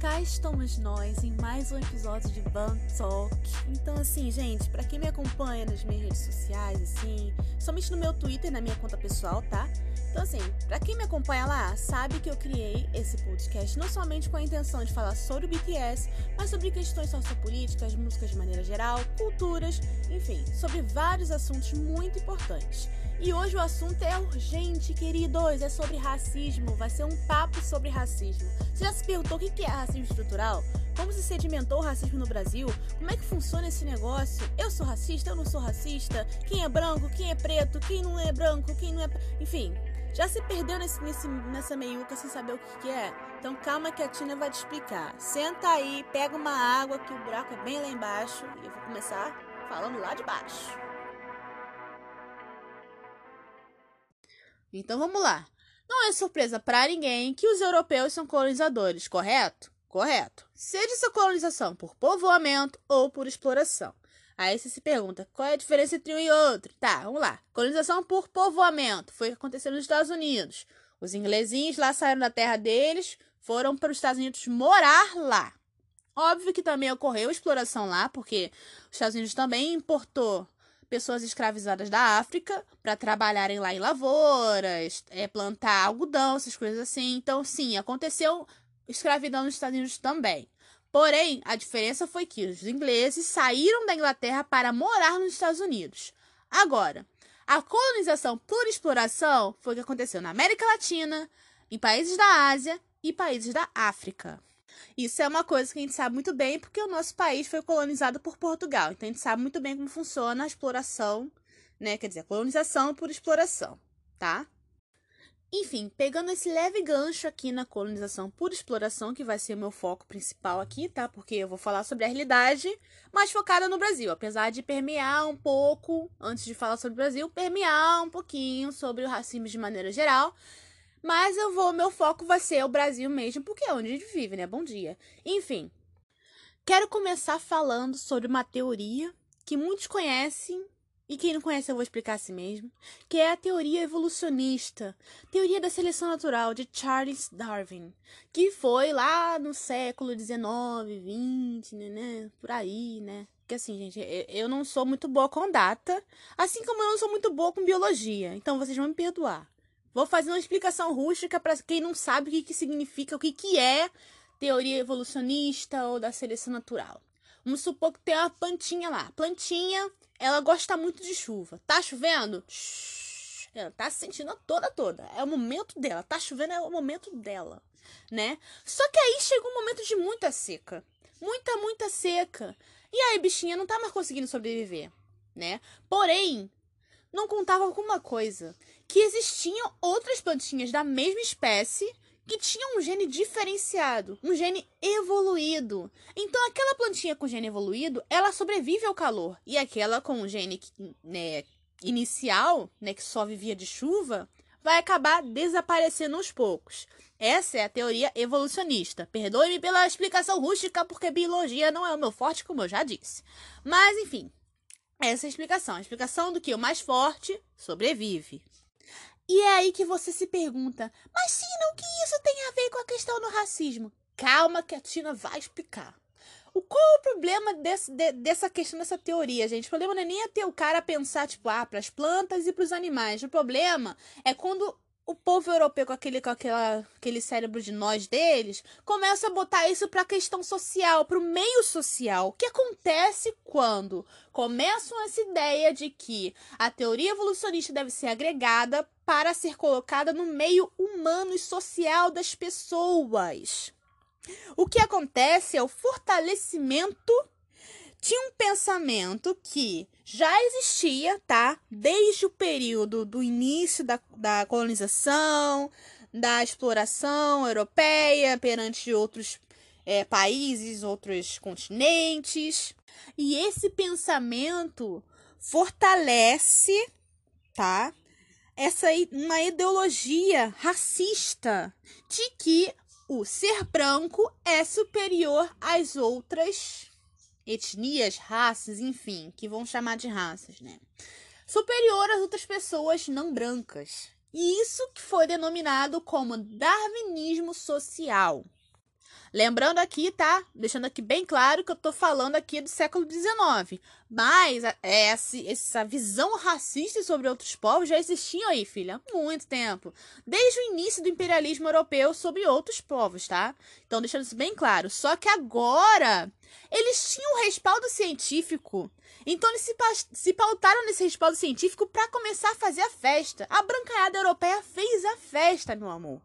cá estamos nós em mais um episódio de Ban Talk. Então, assim, gente, para quem me acompanha nas minhas redes sociais, assim, somente no meu Twitter, na minha conta pessoal, tá? Então, assim, para quem me acompanha lá, sabe que eu criei esse podcast não somente com a intenção de falar sobre o BTS, mas sobre questões sociopolíticas, músicas de maneira geral, culturas, enfim, sobre vários assuntos muito importantes. E hoje o assunto é urgente, queridos, é sobre racismo. Vai ser um papo sobre racismo. Você já se perguntou o que é racismo estrutural? Como se sedimentou o racismo no Brasil? Como é que funciona esse negócio? Eu sou racista, eu não sou racista? Quem é branco, quem é preto, quem não é branco, quem não é. Enfim, já se perdeu nesse, nesse, nessa meiuca sem saber o que, que é? Então calma que a Tina vai te explicar. Senta aí, pega uma água que o buraco é bem lá embaixo e eu vou começar falando lá de baixo. Então vamos lá. Não é surpresa para ninguém que os europeus são colonizadores, correto? Correto. Seja essa colonização por povoamento ou por exploração. Aí você se pergunta, qual é a diferença entre um e outro? Tá, vamos lá. Colonização por povoamento foi o que aconteceu nos Estados Unidos. Os inglesinhos lá saíram da terra deles, foram para os Estados Unidos morar lá. Óbvio que também ocorreu exploração lá, porque os Estados Unidos também importou pessoas escravizadas da África para trabalharem lá em lavouras, é, plantar algodão, essas coisas assim. Então, sim, aconteceu escravidão nos Estados Unidos também. Porém, a diferença foi que os ingleses saíram da Inglaterra para morar nos Estados Unidos. Agora, a colonização por exploração foi o que aconteceu na América Latina, em países da Ásia e países da África. Isso é uma coisa que a gente sabe muito bem porque o nosso país foi colonizado por Portugal. Então a gente sabe muito bem como funciona a exploração, né? Quer dizer, colonização por exploração, tá? Enfim, pegando esse leve gancho aqui na colonização por exploração, que vai ser o meu foco principal aqui, tá? Porque eu vou falar sobre a realidade mais focada no Brasil, apesar de permear um pouco, antes de falar sobre o Brasil, permear um pouquinho sobre o racismo de maneira geral, mas eu vou, meu foco vai ser o Brasil mesmo, porque é onde a gente vive, né? Bom dia. Enfim, quero começar falando sobre uma teoria que muitos conhecem e quem não conhece eu vou explicar assim mesmo, que é a teoria evolucionista, teoria da seleção natural de Charles Darwin, que foi lá no século 19, 20, né, né, por aí, né? Porque assim, gente, eu não sou muito boa com data, assim como eu não sou muito boa com biologia, então vocês vão me perdoar. Vou fazer uma explicação rústica para quem não sabe o que, que significa, o que, que é teoria evolucionista ou da seleção natural. Vamos supor que tem uma plantinha lá. Plantinha, ela gosta muito de chuva. Tá chovendo? Ela tá se sentindo toda toda. É o momento dela. Tá chovendo é o momento dela, né? Só que aí chega um momento de muita seca. Muita, muita seca. E aí, bichinha não tá mais conseguindo sobreviver, né? Porém, não contava com uma coisa: que existiam outras plantinhas da mesma espécie que tinham um gene diferenciado, um gene evoluído. Então, aquela plantinha com gene evoluído, ela sobrevive ao calor. E aquela com o gene né, inicial, né, que só vivia de chuva, vai acabar desaparecendo aos poucos. Essa é a teoria evolucionista. Perdoe-me pela explicação rústica, porque biologia não é o meu forte, como eu já disse. Mas, enfim, essa é a explicação. A explicação do que o mais forte sobrevive. E é aí que você se pergunta, mas Tina, o que isso tem a ver com a questão do racismo? Calma que a Tina vai explicar. O, qual é o problema desse, de, dessa questão, dessa teoria, gente? O problema não é nem ter o cara pensar, tipo, ah, para as plantas e para os animais. O problema é quando o povo europeu, com aquele, com aquela, aquele cérebro de nós deles, começa a botar isso para a questão social, para o meio social. O que acontece quando começam essa ideia de que a teoria evolucionista deve ser agregada para ser colocada no meio humano e social das pessoas? O que acontece é o fortalecimento de um pensamento que já existia, tá? Desde o período do início da, da colonização, da exploração europeia perante outros é, países, outros continentes. E esse pensamento fortalece, tá? Essa uma ideologia racista de que o ser branco é superior às outras etnias, raças, enfim, que vão chamar de raças, né? Superior às outras pessoas não brancas. E isso que foi denominado como darwinismo social. Lembrando aqui, tá? Deixando aqui bem claro que eu tô falando aqui do século XIX. Mas essa, essa visão racista sobre outros povos já existia aí, filha, há muito tempo. Desde o início do imperialismo europeu sobre outros povos, tá? Então, deixando isso bem claro. Só que agora eles tinham um respaldo científico. Então, eles se, se pautaram nesse respaldo científico para começar a fazer a festa. A brancaiada europeia fez a festa, meu amor.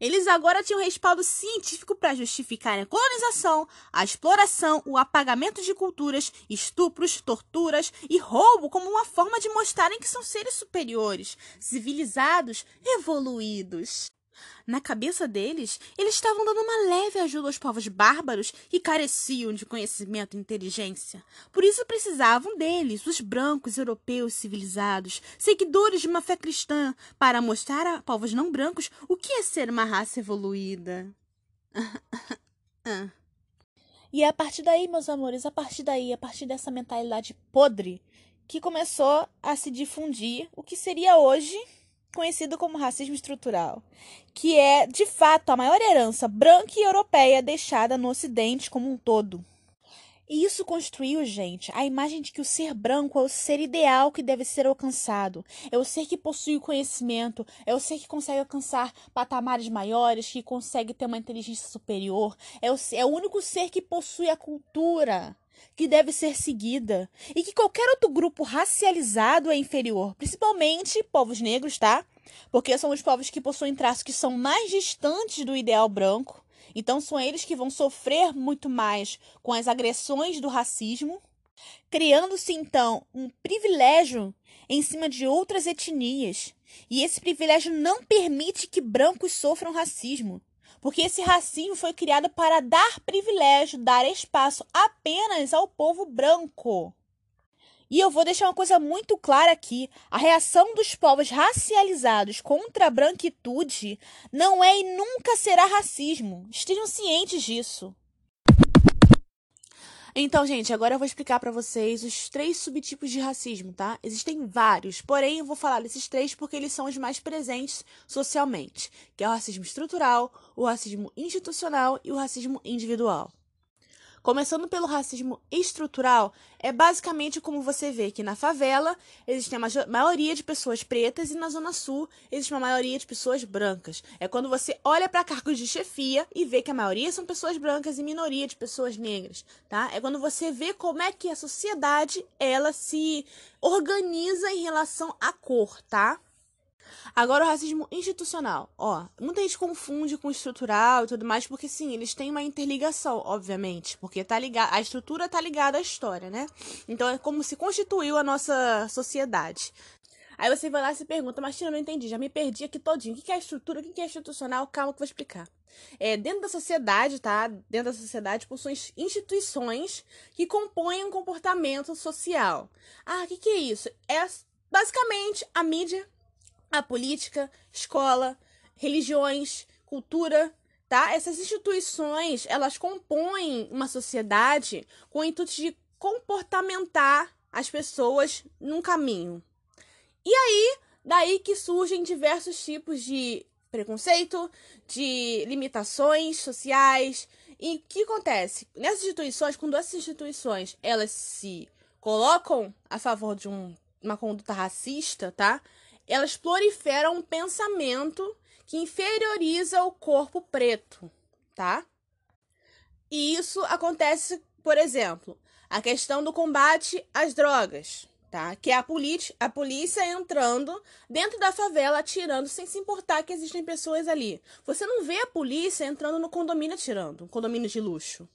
Eles agora tinham respaldo científico para justificar a colonização, a exploração, o apagamento de culturas, estupros, torturas e roubo como uma forma de mostrarem que são seres superiores, civilizados, evoluídos. Na cabeça deles, eles estavam dando uma leve ajuda aos povos bárbaros que careciam de conhecimento e inteligência. Por isso precisavam deles, os brancos europeus civilizados, seguidores de uma fé cristã, para mostrar a povos não brancos o que é ser uma raça evoluída. e é a partir daí, meus amores, a partir daí, a partir dessa mentalidade podre, que começou a se difundir o que seria hoje conhecido como racismo estrutural, que é, de fato, a maior herança branca e europeia deixada no Ocidente como um todo. E isso construiu, gente, a imagem de que o ser branco é o ser ideal que deve ser alcançado. É o ser que possui conhecimento, é o ser que consegue alcançar patamares maiores, que consegue ter uma inteligência superior, é o, é o único ser que possui a cultura que deve ser seguida e que qualquer outro grupo racializado é inferior, principalmente povos negros, tá? Porque são os povos que possuem traços que são mais distantes do ideal branco. Então são eles que vão sofrer muito mais com as agressões do racismo, criando-se então um privilégio em cima de outras etnias. E esse privilégio não permite que brancos sofram racismo. Porque esse racismo foi criado para dar privilégio, dar espaço apenas ao povo branco. E eu vou deixar uma coisa muito clara aqui: a reação dos povos racializados contra a branquitude não é e nunca será racismo. Estejam cientes disso. Então, gente, agora eu vou explicar para vocês os três subtipos de racismo, tá? Existem vários, porém eu vou falar desses três porque eles são os mais presentes socialmente, que é o racismo estrutural, o racismo institucional e o racismo individual. Começando pelo racismo estrutural, é basicamente como você vê que na favela existe a maioria de pessoas pretas e na zona sul existe uma maioria de pessoas brancas. É quando você olha para cargos de chefia e vê que a maioria são pessoas brancas e minoria de pessoas negras, tá? É quando você vê como é que a sociedade ela se organiza em relação à cor, tá? Agora, o racismo institucional. Ó, muita gente confunde com estrutural e tudo mais, porque sim, eles têm uma interligação, obviamente. Porque tá ligado, a estrutura tá ligada à história, né? Então é como se constituiu a nossa sociedade. Aí você vai lá e se pergunta, mas Tina, não entendi, já me perdi aqui todinho. O que é estrutura? O que é institucional? Calma que eu vou explicar. É, dentro da sociedade, tá? Dentro da sociedade possuem instituições que compõem um comportamento social. Ah, o que, que é isso? É basicamente a mídia a política, escola, religiões, cultura, tá? Essas instituições, elas compõem uma sociedade com o intuito de comportamentar as pessoas num caminho. E aí, daí que surgem diversos tipos de preconceito, de limitações sociais. E o que acontece? Nessas instituições, quando essas instituições elas se colocam a favor de um, uma conduta racista, tá? Elas proliferam um pensamento que inferioriza o corpo preto, tá? E isso acontece, por exemplo, a questão do combate às drogas, tá? Que é a, a polícia entrando dentro da favela atirando sem se importar que existem pessoas ali. Você não vê a polícia entrando no condomínio atirando, um condomínio de luxo.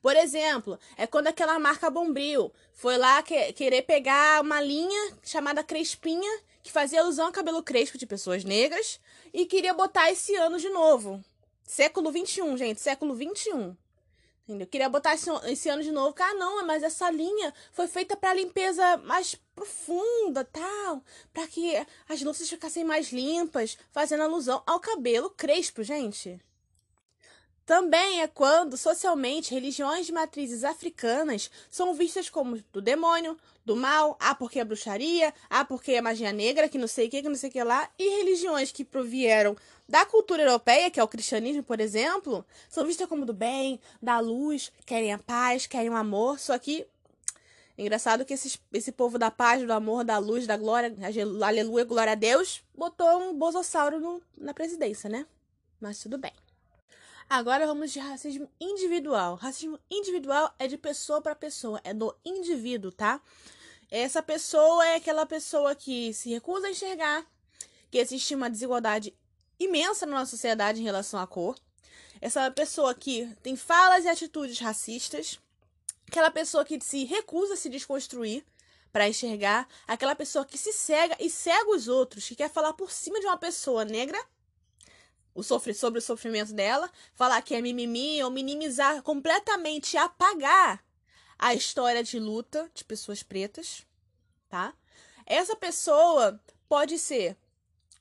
Por exemplo, é quando aquela marca Bombril foi lá que, querer pegar uma linha chamada Crespinha que fazia alusão a cabelo crespo de pessoas negras e queria botar esse ano de novo. Século 21, gente, século 21. Entendeu? Queria botar esse, esse ano de novo. Ah, não, mas essa linha foi feita para limpeza mais profunda, tal, para que as luzes ficassem mais limpas, fazendo alusão ao cabelo crespo, gente. Também é quando, socialmente, religiões de matrizes africanas são vistas como do demônio, do mal, ah, porque é bruxaria, ah, porque é magia negra, que não sei o que, que não sei o que lá, e religiões que provieram da cultura europeia, que é o cristianismo, por exemplo, são vistas como do bem, da luz, querem a paz, querem o amor, só que Engraçado que esses, esse povo da paz, do amor, da luz, da glória, aleluia, glória a Deus, botou um bosossauro no, na presidência, né? Mas tudo bem. Agora vamos de racismo individual. Racismo individual é de pessoa para pessoa, é do indivíduo, tá? Essa pessoa é aquela pessoa que se recusa a enxergar que existe uma desigualdade imensa na nossa sociedade em relação à cor. Essa pessoa que tem falas e atitudes racistas. Aquela pessoa que se recusa a se desconstruir para enxergar. Aquela pessoa que se cega e cega os outros, que quer falar por cima de uma pessoa negra o sofre, sobre o sofrimento dela, falar que é mimimi ou minimizar completamente, apagar a história de luta de pessoas pretas, tá? Essa pessoa pode ser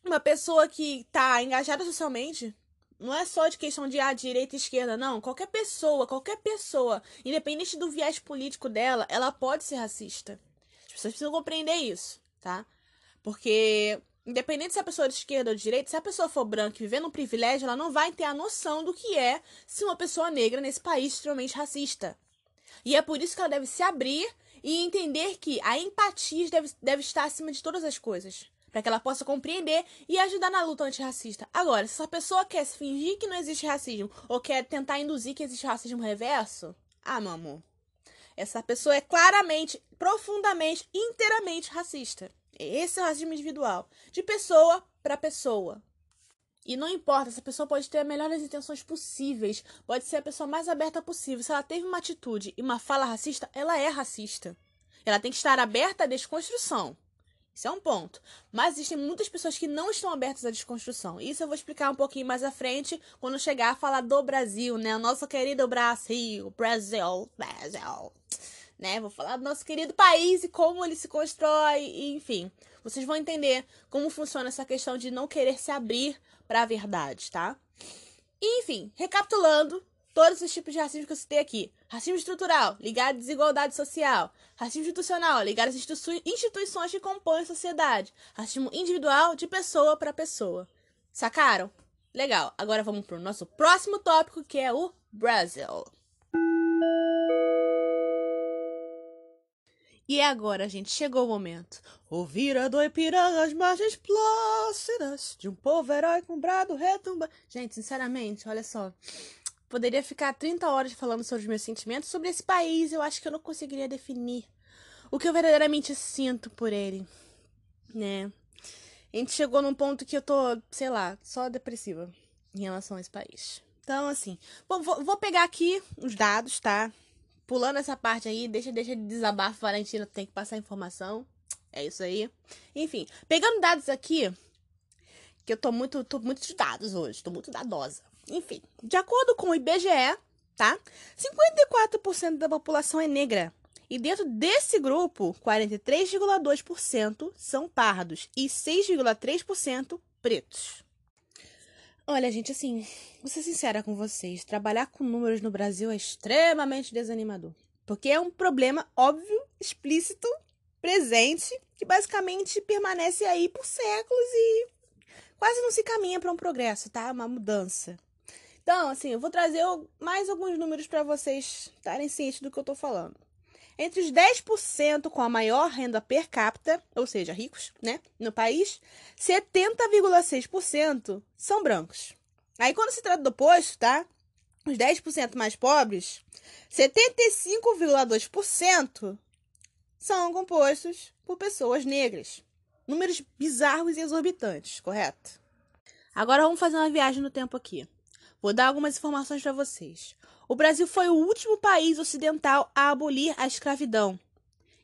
uma pessoa que está engajada socialmente, não é só de questão de ah, direita e esquerda, não. Qualquer pessoa, qualquer pessoa, independente do viés político dela, ela pode ser racista. As pessoas precisam compreender isso, tá? Porque Independente se a pessoa é de esquerda ou de direita, se a pessoa for branca e viver no privilégio, ela não vai ter a noção do que é ser uma pessoa negra nesse país extremamente racista. E é por isso que ela deve se abrir e entender que a empatia deve, deve estar acima de todas as coisas. Para que ela possa compreender e ajudar na luta antirracista. Agora, se essa pessoa quer se fingir que não existe racismo ou quer tentar induzir que existe racismo reverso, ah, amor. Essa pessoa é claramente, profundamente, inteiramente racista. Esse é o racismo individual, de pessoa para pessoa. E não importa, essa pessoa pode ter as melhores intenções possíveis, pode ser a pessoa mais aberta possível. Se ela teve uma atitude e uma fala racista, ela é racista. Ela tem que estar aberta à desconstrução. Isso é um ponto. Mas existem muitas pessoas que não estão abertas à desconstrução. Isso eu vou explicar um pouquinho mais à frente, quando chegar a falar do Brasil, né? O nosso querido Brasil. Brasil. Brasil né? Vou falar do nosso querido país e como ele se constrói, e, enfim. Vocês vão entender como funciona essa questão de não querer se abrir para a verdade, tá? E, enfim, recapitulando todos os tipos de racismo que eu citei aqui. Racismo estrutural, ligado à desigualdade social. Racismo institucional, ligado às instituições que compõem a sociedade. Racismo individual, de pessoa para pessoa. Sacaram? Legal. Agora vamos para o nosso próximo tópico, que é o Brasil. E agora, gente, chegou o momento. Ouvir a doipiranga as margens plácidas de um povo herói com brado retumba. Gente, sinceramente, olha só. Poderia ficar 30 horas falando sobre os meus sentimentos sobre esse país. Eu acho que eu não conseguiria definir o que eu verdadeiramente sinto por ele. Né? A gente chegou num ponto que eu tô, sei lá, só depressiva em relação a esse país. Então, assim, vou, vou pegar aqui os dados, tá? Pulando essa parte aí, deixa, deixa de desabafo, Valentina, tem que passar informação. É isso aí. Enfim, pegando dados aqui, que eu tô muito, tô muito de dados hoje, tô muito dadosa. Enfim, de acordo com o IBGE, tá? 54% da população é negra. E dentro desse grupo, 43,2% são pardos e 6,3% pretos. Olha, gente, assim, vou ser sincera com vocês, trabalhar com números no Brasil é extremamente desanimador. Porque é um problema óbvio, explícito, presente, que basicamente permanece aí por séculos e quase não se caminha para um progresso, tá? Uma mudança. Então, assim, eu vou trazer mais alguns números para vocês estarem cientes do que eu tô falando. Entre os 10% com a maior renda per capita, ou seja, ricos, né, no país, 70,6% são brancos. Aí quando se trata do oposto, tá? Os 10% mais pobres, 75,2% são compostos por pessoas negras. Números bizarros e exorbitantes, correto? Agora vamos fazer uma viagem no tempo aqui. Vou dar algumas informações para vocês. O Brasil foi o último país ocidental a abolir a escravidão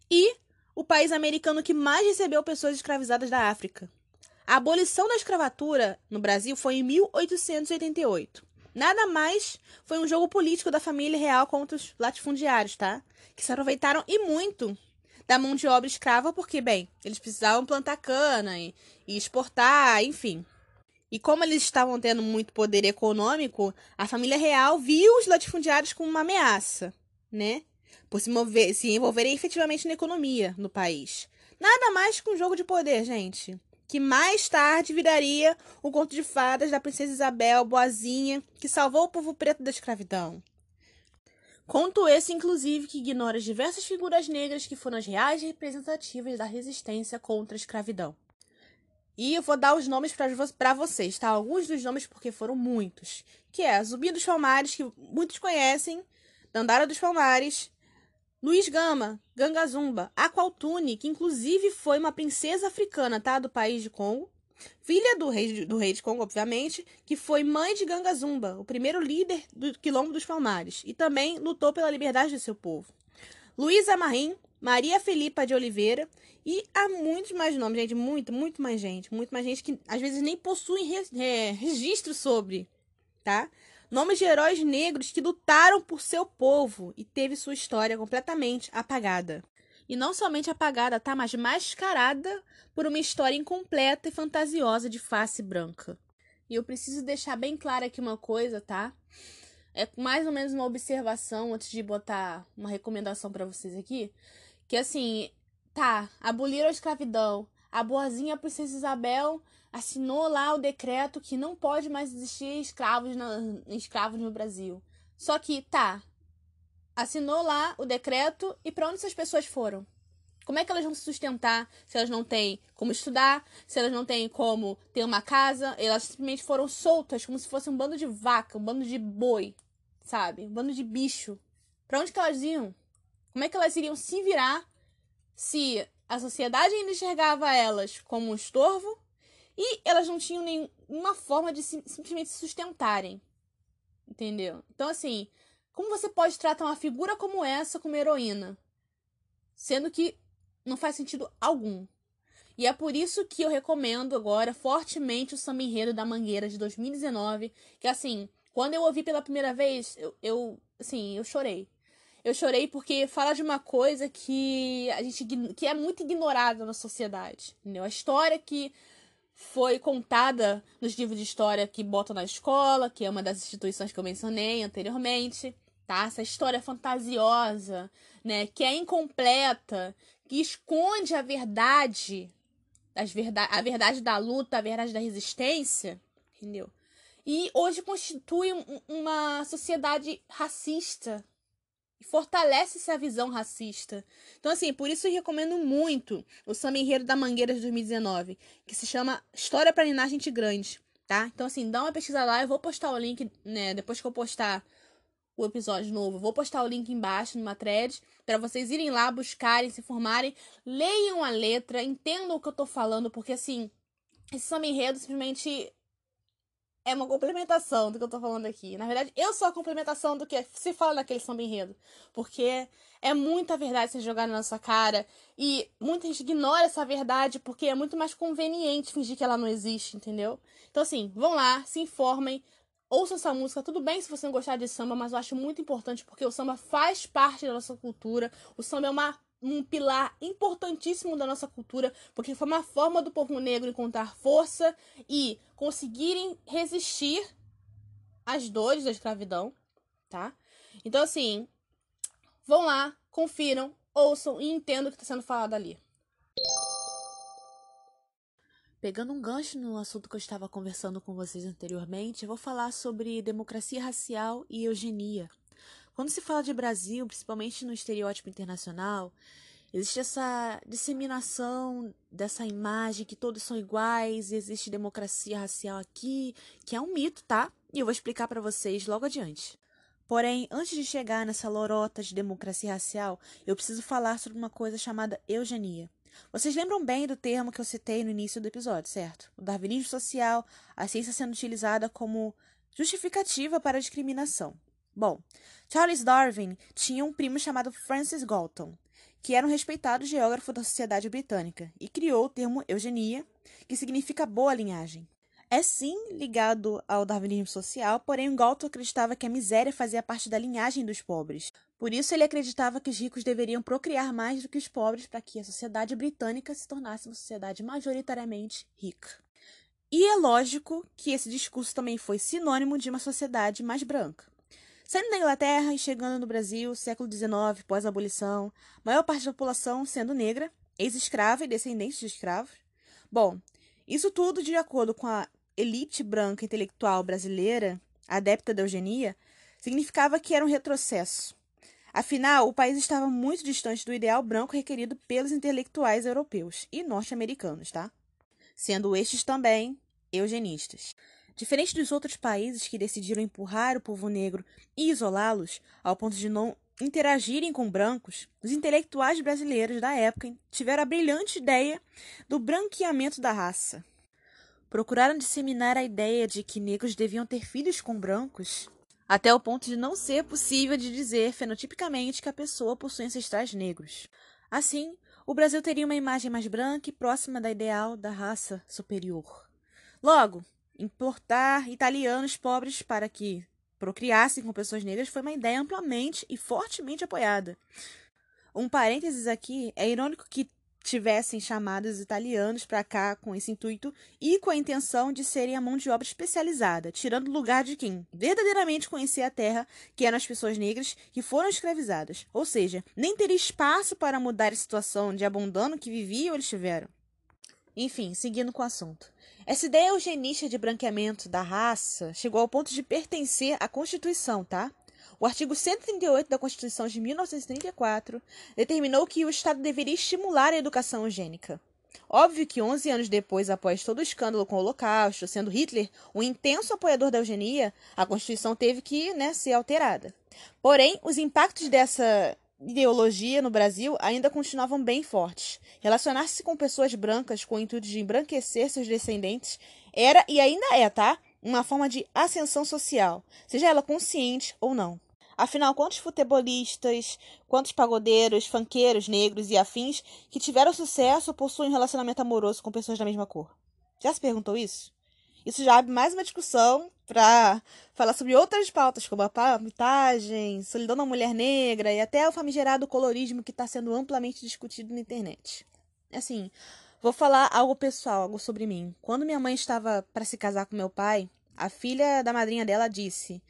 e o país americano que mais recebeu pessoas escravizadas da África. A abolição da escravatura no Brasil foi em 1888. Nada mais foi um jogo político da família real contra os latifundiários, tá? Que se aproveitaram e muito da mão de obra escrava porque, bem, eles precisavam plantar cana e, e exportar, enfim. E como eles estavam tendo muito poder econômico, a família real viu os latifundiários como uma ameaça, né? Por se, mover, se envolverem efetivamente na economia no país. Nada mais que um jogo de poder, gente. Que mais tarde viraria o conto de fadas da princesa Isabel Boazinha, que salvou o povo preto da escravidão. Conto esse, inclusive, que ignora as diversas figuras negras que foram as reais representativas da resistência contra a escravidão. E eu vou dar os nomes para vocês, tá? Alguns dos nomes, porque foram muitos. Que é Zumbi dos Palmares, que muitos conhecem, Dandara dos Palmares, Luiz Gama, Gangazumba, Aqualtune, que inclusive foi uma princesa africana, tá? Do país de Congo. Filha do rei, do rei de Congo, obviamente, que foi mãe de Gangazumba, o primeiro líder do Quilombo dos Palmares, e também lutou pela liberdade de seu povo. Luísa Marim, Maria Felipa de Oliveira, e há muitos mais nomes, gente, muito, muito mais gente, muito mais gente que às vezes nem possuem re, é, registro sobre, tá? Nomes de heróis negros que lutaram por seu povo e teve sua história completamente apagada. E não somente apagada, tá? Mas mascarada por uma história incompleta e fantasiosa de face branca. E eu preciso deixar bem claro aqui uma coisa, tá? É mais ou menos uma observação antes de botar uma recomendação para vocês aqui, que assim, Tá, aboliram a escravidão. A boazinha Princesa Isabel assinou lá o decreto que não pode mais existir escravos, na, escravos no Brasil. Só que, tá, assinou lá o decreto e para onde essas pessoas foram? Como é que elas vão se sustentar se elas não têm como estudar, se elas não têm como ter uma casa? Elas simplesmente foram soltas como se fosse um bando de vaca, um bando de boi, sabe? Um bando de bicho. Para onde que elas iam? Como é que elas iriam se virar se a sociedade ainda enxergava elas como um estorvo e elas não tinham nenhuma forma de simplesmente se sustentarem. Entendeu? Então, assim, como você pode tratar uma figura como essa como heroína? Sendo que não faz sentido algum. E é por isso que eu recomendo agora fortemente o Samba Enredo da Mangueira de 2019. Que assim, quando eu ouvi pela primeira vez, eu, eu assim, eu chorei. Eu chorei porque fala de uma coisa que a gente que é muito ignorada na sociedade, entendeu? A história que foi contada nos livros de história que botam na escola, que é uma das instituições que eu mencionei anteriormente, tá? Essa história fantasiosa, né, que é incompleta, que esconde a verdade, as verdade, a verdade da luta, a verdade da resistência, entendeu? E hoje constitui uma sociedade racista, e fortalece essa visão racista. Então, assim, por isso eu recomendo muito o Samba Enredo da Mangueira de 2019, que se chama História para Ninar Gente Grande, tá? Então, assim, dá uma pesquisa lá, eu vou postar o link, né, depois que eu postar o episódio novo, vou postar o link embaixo numa thread para vocês irem lá buscarem, se formarem, leiam a letra, entendam o que eu tô falando, porque assim, esse samba enredo simplesmente é uma complementação do que eu tô falando aqui. Na verdade, eu sou a complementação do que se fala naquele samba enredo. Porque é muita verdade ser jogada na sua cara. E muita gente ignora essa verdade porque é muito mais conveniente fingir que ela não existe, entendeu? Então, assim, vão lá, se informem, ouçam essa música. Tudo bem se você não gostar de samba, mas eu acho muito importante porque o samba faz parte da nossa cultura. O samba é uma um pilar importantíssimo da nossa cultura, porque foi uma forma do povo negro encontrar força e conseguirem resistir às dores da escravidão, tá? Então, assim, vão lá, confiram, ouçam e entendam o que está sendo falado ali. Pegando um gancho no assunto que eu estava conversando com vocês anteriormente, eu vou falar sobre democracia racial e eugenia. Quando se fala de Brasil, principalmente no estereótipo internacional, existe essa disseminação dessa imagem que todos são iguais, existe democracia racial aqui, que é um mito, tá? E eu vou explicar para vocês logo adiante. Porém, antes de chegar nessa lorota de democracia racial, eu preciso falar sobre uma coisa chamada eugenia. Vocês lembram bem do termo que eu citei no início do episódio, certo? O darwinismo social, a ciência sendo utilizada como justificativa para a discriminação. Bom, Charles Darwin tinha um primo chamado Francis Galton, que era um respeitado geógrafo da sociedade britânica, e criou o termo eugenia, que significa boa linhagem. É sim ligado ao darwinismo social, porém Galton acreditava que a miséria fazia parte da linhagem dos pobres. Por isso ele acreditava que os ricos deveriam procriar mais do que os pobres para que a sociedade britânica se tornasse uma sociedade majoritariamente rica. E é lógico que esse discurso também foi sinônimo de uma sociedade mais branca. Saindo da Inglaterra e chegando no Brasil, século XIX, pós-abolição, maior parte da população sendo negra, ex-escrava e descendente de escravos. Bom, isso tudo de acordo com a elite branca intelectual brasileira, adepta da eugenia, significava que era um retrocesso. Afinal, o país estava muito distante do ideal branco requerido pelos intelectuais europeus e norte-americanos, tá? Sendo estes também eugenistas. Diferente dos outros países que decidiram empurrar o povo negro e isolá-los, ao ponto de não interagirem com brancos, os intelectuais brasileiros da época tiveram a brilhante ideia do branqueamento da raça. Procuraram disseminar a ideia de que negros deviam ter filhos com brancos, até o ponto de não ser possível de dizer fenotipicamente que a pessoa possui ancestrais negros. Assim, o Brasil teria uma imagem mais branca e próxima da ideal da raça superior. Logo, importar italianos pobres para que procriassem com pessoas negras foi uma ideia amplamente e fortemente apoiada. Um parênteses aqui, é irônico que tivessem chamados italianos para cá com esse intuito e com a intenção de serem a mão de obra especializada, tirando o lugar de quem verdadeiramente conhecia a terra, que eram as pessoas negras que foram escravizadas. Ou seja, nem teria espaço para mudar a situação de abandono que viviam eles tiveram. Enfim, seguindo com o assunto. Essa ideia eugenista de branqueamento da raça chegou ao ponto de pertencer à Constituição, tá? O artigo 138 da Constituição de 1934 determinou que o Estado deveria estimular a educação eugênica. Óbvio que 11 anos depois, após todo o escândalo com o Holocausto, sendo Hitler um intenso apoiador da eugenia, a Constituição teve que né, ser alterada. Porém, os impactos dessa ideologia no Brasil ainda continuavam bem fortes. Relacionar-se com pessoas brancas com o intuito de embranquecer seus descendentes era e ainda é, tá? Uma forma de ascensão social, seja ela consciente ou não. Afinal, quantos futebolistas, quantos pagodeiros, fanqueiros, negros e afins que tiveram sucesso possuem um relacionamento amoroso com pessoas da mesma cor? Já se perguntou isso? Isso já abre mais uma discussão para falar sobre outras pautas, como a palmitagem, solidão da mulher negra e até o famigerado colorismo que está sendo amplamente discutido na internet. Assim, vou falar algo pessoal, algo sobre mim. Quando minha mãe estava para se casar com meu pai, a filha da madrinha dela disse: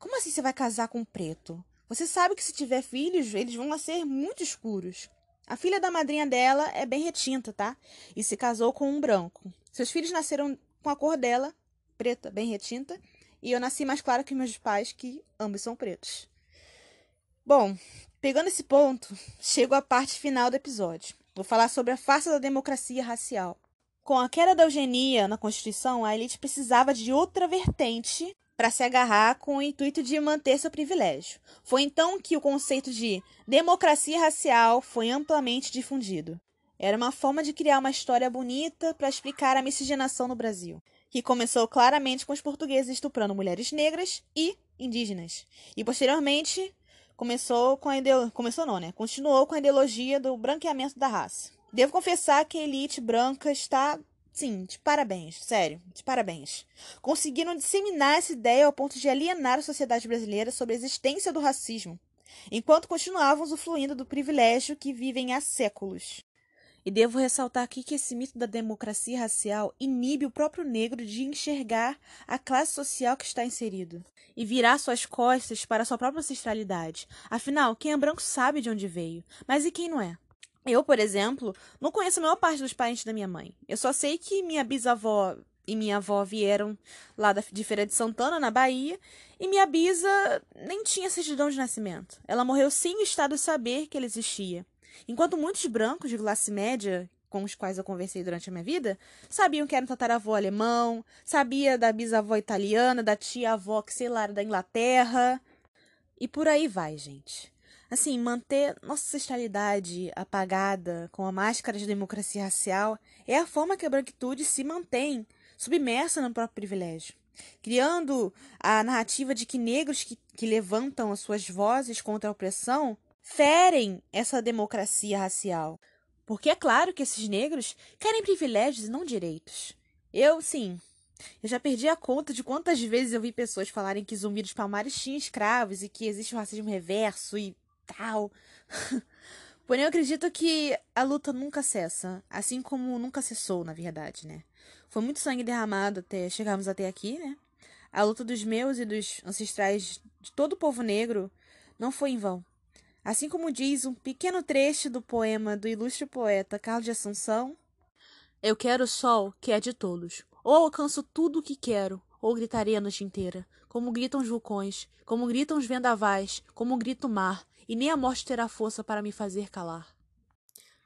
Como assim você vai casar com um preto? Você sabe que se tiver filhos, eles vão nascer muito escuros. A filha da madrinha dela é bem retinta, tá? E se casou com um branco. Seus filhos nasceram com a cor dela, preta, bem retinta, e eu nasci mais clara que meus pais, que ambos são pretos. Bom, pegando esse ponto, chego à parte final do episódio. Vou falar sobre a farsa da democracia racial. Com a queda da eugenia na Constituição, a elite precisava de outra vertente para se agarrar com o intuito de manter seu privilégio. Foi então que o conceito de democracia racial foi amplamente difundido. Era uma forma de criar uma história bonita para explicar a miscigenação no Brasil, que começou claramente com os portugueses estuprando mulheres negras e indígenas. E posteriormente começou com a ideologia, começou não, né? Continuou com a ideologia do branqueamento da raça. Devo confessar que a elite branca está Sim, de parabéns, sério, de parabéns. Conseguiram disseminar essa ideia ao ponto de alienar a sociedade brasileira sobre a existência do racismo, enquanto continuavam usufruindo do privilégio que vivem há séculos. E devo ressaltar aqui que esse mito da democracia racial inibe o próprio negro de enxergar a classe social que está inserido e virar suas costas para sua própria ancestralidade. Afinal, quem é branco sabe de onde veio, mas e quem não é? Eu, por exemplo, não conheço a maior parte dos parentes da minha mãe. Eu só sei que minha bisavó e minha avó vieram lá de Feira de Santana, na Bahia, e minha bisa nem tinha certidão de nascimento. Ela morreu sem o Estado saber que ela existia. Enquanto muitos brancos de classe média, com os quais eu conversei durante a minha vida, sabiam que era um tataravô alemão, sabia da bisavó italiana, da tia-avó que, sei lá, era da Inglaterra. E por aí vai, gente. Assim, manter nossa ancestralidade apagada com a máscara de democracia racial é a forma que a branquitude se mantém submersa no próprio privilégio, criando a narrativa de que negros que, que levantam as suas vozes contra a opressão ferem essa democracia racial. Porque é claro que esses negros querem privilégios e não direitos. Eu, sim, eu já perdi a conta de quantas vezes eu vi pessoas falarem que Zumbi dos Palmares tinha escravos e que existe o racismo reverso e tal. Porém, eu acredito que a luta nunca cessa, assim como nunca cessou, na verdade, né? Foi muito sangue derramado até chegarmos até aqui, né? A luta dos meus e dos ancestrais de todo o povo negro não foi em vão. Assim como diz um pequeno trecho do poema do ilustre poeta Carlos de Assunção: Eu quero o sol que é de todos, ou alcanço tudo o que quero, ou gritarei a noite inteira, como gritam os vulcões, como gritam os vendavais, como grita o mar, e nem a morte terá força para me fazer calar.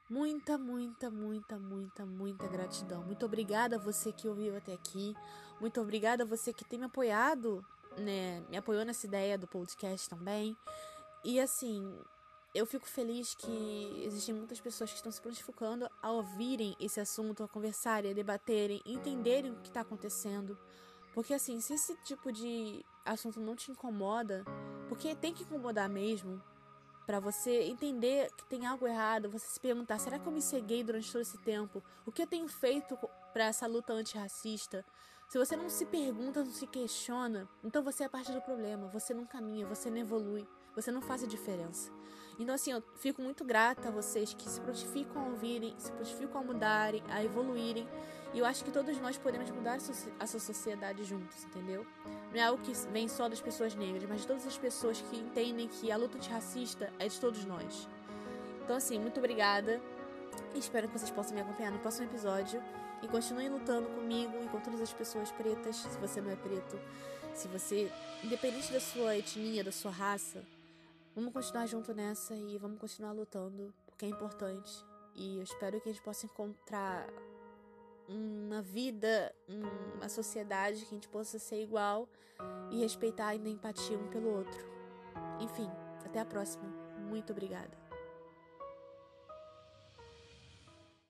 Muita, muita, muita, muita, muita gratidão. Muito obrigada a você que ouviu até aqui. Muito obrigada a você que tem me apoiado, né? Me apoiou nessa ideia do podcast também. E assim, eu fico feliz que existem muitas pessoas que estão se prontificando a ouvirem esse assunto, a conversarem, a debaterem, entenderem o que está acontecendo. Porque assim, se esse tipo de assunto não te incomoda, porque tem que incomodar mesmo, para você entender que tem algo errado, você se perguntar: será que eu me ceguei durante todo esse tempo? O que eu tenho feito para essa luta antirracista? Se você não se pergunta, não se questiona, então você é parte do problema, você não caminha, você não evolui, você não faz a diferença. Então, assim, eu fico muito grata a vocês que se prontificam a ouvirem, se prontificam a mudarem, a evoluírem. E eu acho que todos nós podemos mudar a sociedade juntos, entendeu? Não é algo que vem só das pessoas negras, mas de todas as pessoas que entendem que a luta antirracista é de todos nós. Então, assim, muito obrigada. Espero que vocês possam me acompanhar no próximo episódio. E continuem lutando comigo e com todas as pessoas pretas, se você não é preto. Se você, independente da sua etnia, da sua raça, vamos continuar junto nessa e vamos continuar lutando, porque é importante. E eu espero que a gente possa encontrar uma vida, uma sociedade que a gente possa ser igual e respeitar e empatia um pelo outro. Enfim, até a próxima. Muito obrigada.